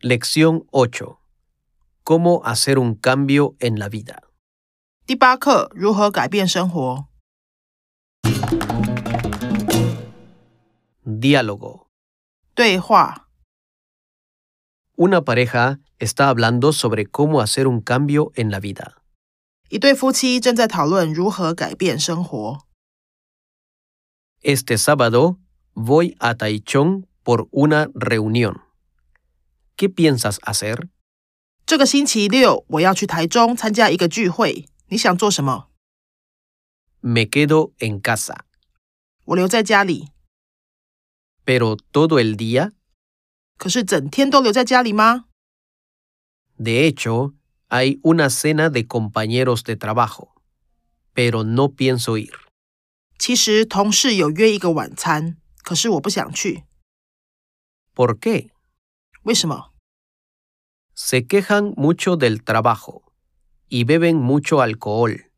Lección 8. ¿Cómo hacer un cambio en la vida? 第八课如何改变生活。 Diálogo. 对话， Una pareja está hablando sobre cómo hacer un cambio en la vida. 一对夫妻正在讨论如何改变生活。 Este sábado voy a Taichung por una reunión. ¿Qué piensas hacer? 这个星期六我要去台中参加一个聚会，你想做什么？ Me quedo en casa. 我留在家里。 ¿Pero todo el día? 可是整天都留在家里吗？ De hecho, hay una cena de compañeros de trabajo. Pero no pienso ir. 其实同事有约一个晚餐，可是我不想去。 ¿Por qué? 为什么？ Se quejan mucho del trabajo y beben mucho alcohol.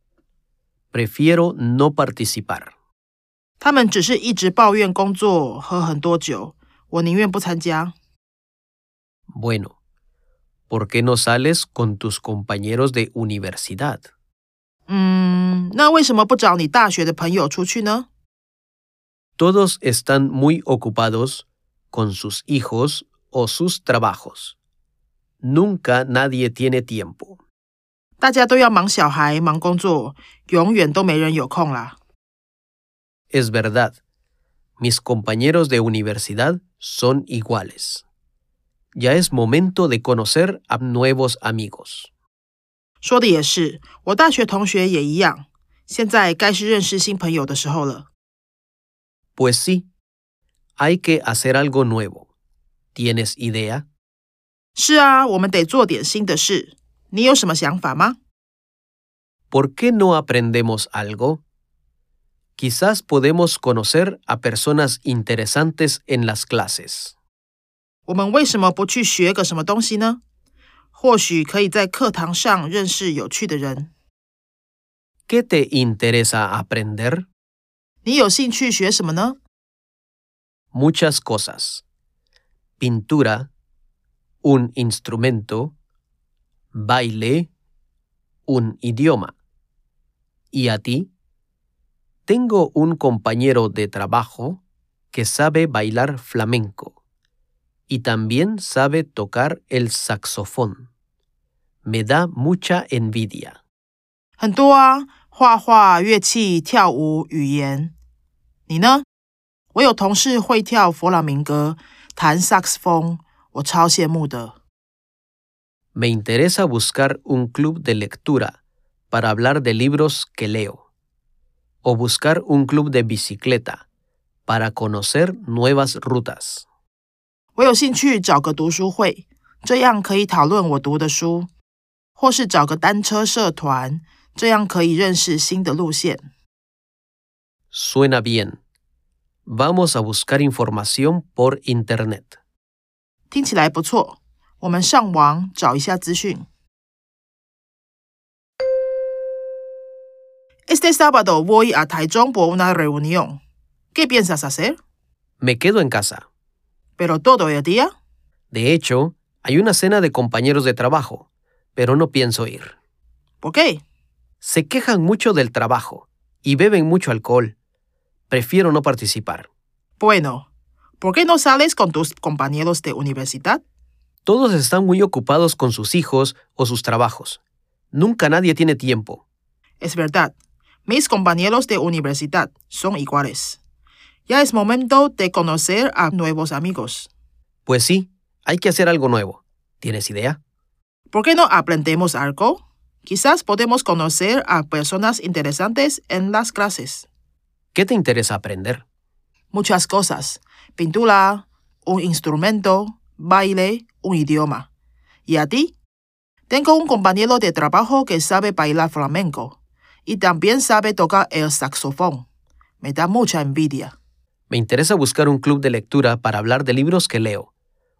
Prefiero no participar. 他们只是一直抱怨工作，喝很多酒，我宁愿不参加。 Bueno, ¿por qué no sales con tus compañeros de universidad? 嗯，那为什么不找你大学的朋友出去呢？ Todos están muy ocupados con sus hijos o sus trabajos. Nunca nadie tiene tiempo. 大家都要忙小孩、忙工作，永远都没人有空啦。 Es verdad, mis compañeros de universidad son iguales. Ya es momento de conocer a nuevos amigos. 说的也是，我大学同学也一样。现在该是认识新朋友的时候了。 Pues sí, hay que hacer algo nuevo. ¿Tienes idea? 是啊，我们得做点新的事。你有什么想法吗？¿Por qué no aprendemos algo? Quizás podemos conocer a personas interesantes en las clases. 我们为什么不去学个什么东西呢？或许可以在课堂上认识有趣的人。¿Qué te interesa aprender? 你有兴趣学什么呢？Muchas cosas. Pintura, un instrumento, baile, un idioma. ¿Y a ti? Tengo un compañero de trabajo que sabe bailar flamenco y también sabe tocar el saxofón. Me da mucha envidia. 很多啊，画画、乐器、跳舞、语言。你呢？我有同事会跳佛朗明哥，弹萨克斯风， 我超羡慕的。 Me interesa buscar un club de lectura para hablar de libros que leo, o buscar un club de bicicleta para conocer nuevas rutas. 我有兴趣找个读书会，这样可以讨论我读的书，或是找个单车社团，这样可以认识新的路线。 Suena bien. Vamos a buscar información por Internet. 听起来不错，我们上网找一下资讯。Este sábado voy a Taichung por una reunión. ¿Qué piensas hacer? Me quedo en casa. Pero todo el día. De hecho, hay una cena de compañeros de trabajo, pero no pienso ir. ¿Por qué? Se quejan mucho del trabajo y beben mucho alcohol. Prefiero no participar. Bueno, ¿por qué no sales con tus compañeros de universidad? Todos están muy ocupados con sus hijos o sus trabajos. Nunca nadie tiene tiempo. Es verdad, mis compañeros de universidad son iguales. Ya es momento de conocer a nuevos amigos. Pues sí, hay que hacer algo nuevo. ¿Tienes idea? ¿Por qué no aprendemos algo? Quizás podemos conocer a personas interesantes en las clases. ¿Qué te interesa aprender? Muchas cosas. Pintura, un instrumento, baile, un idioma. ¿Y a ti? Tengo un compañero de trabajo que sabe bailar flamenco y también sabe tocar el saxofón. Me da mucha envidia. Me interesa buscar un club de lectura para hablar de libros que leo,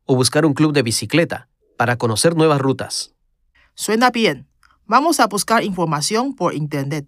o buscar un club de bicicleta para conocer nuevas rutas. Suena bien. Vamos a buscar información por Internet.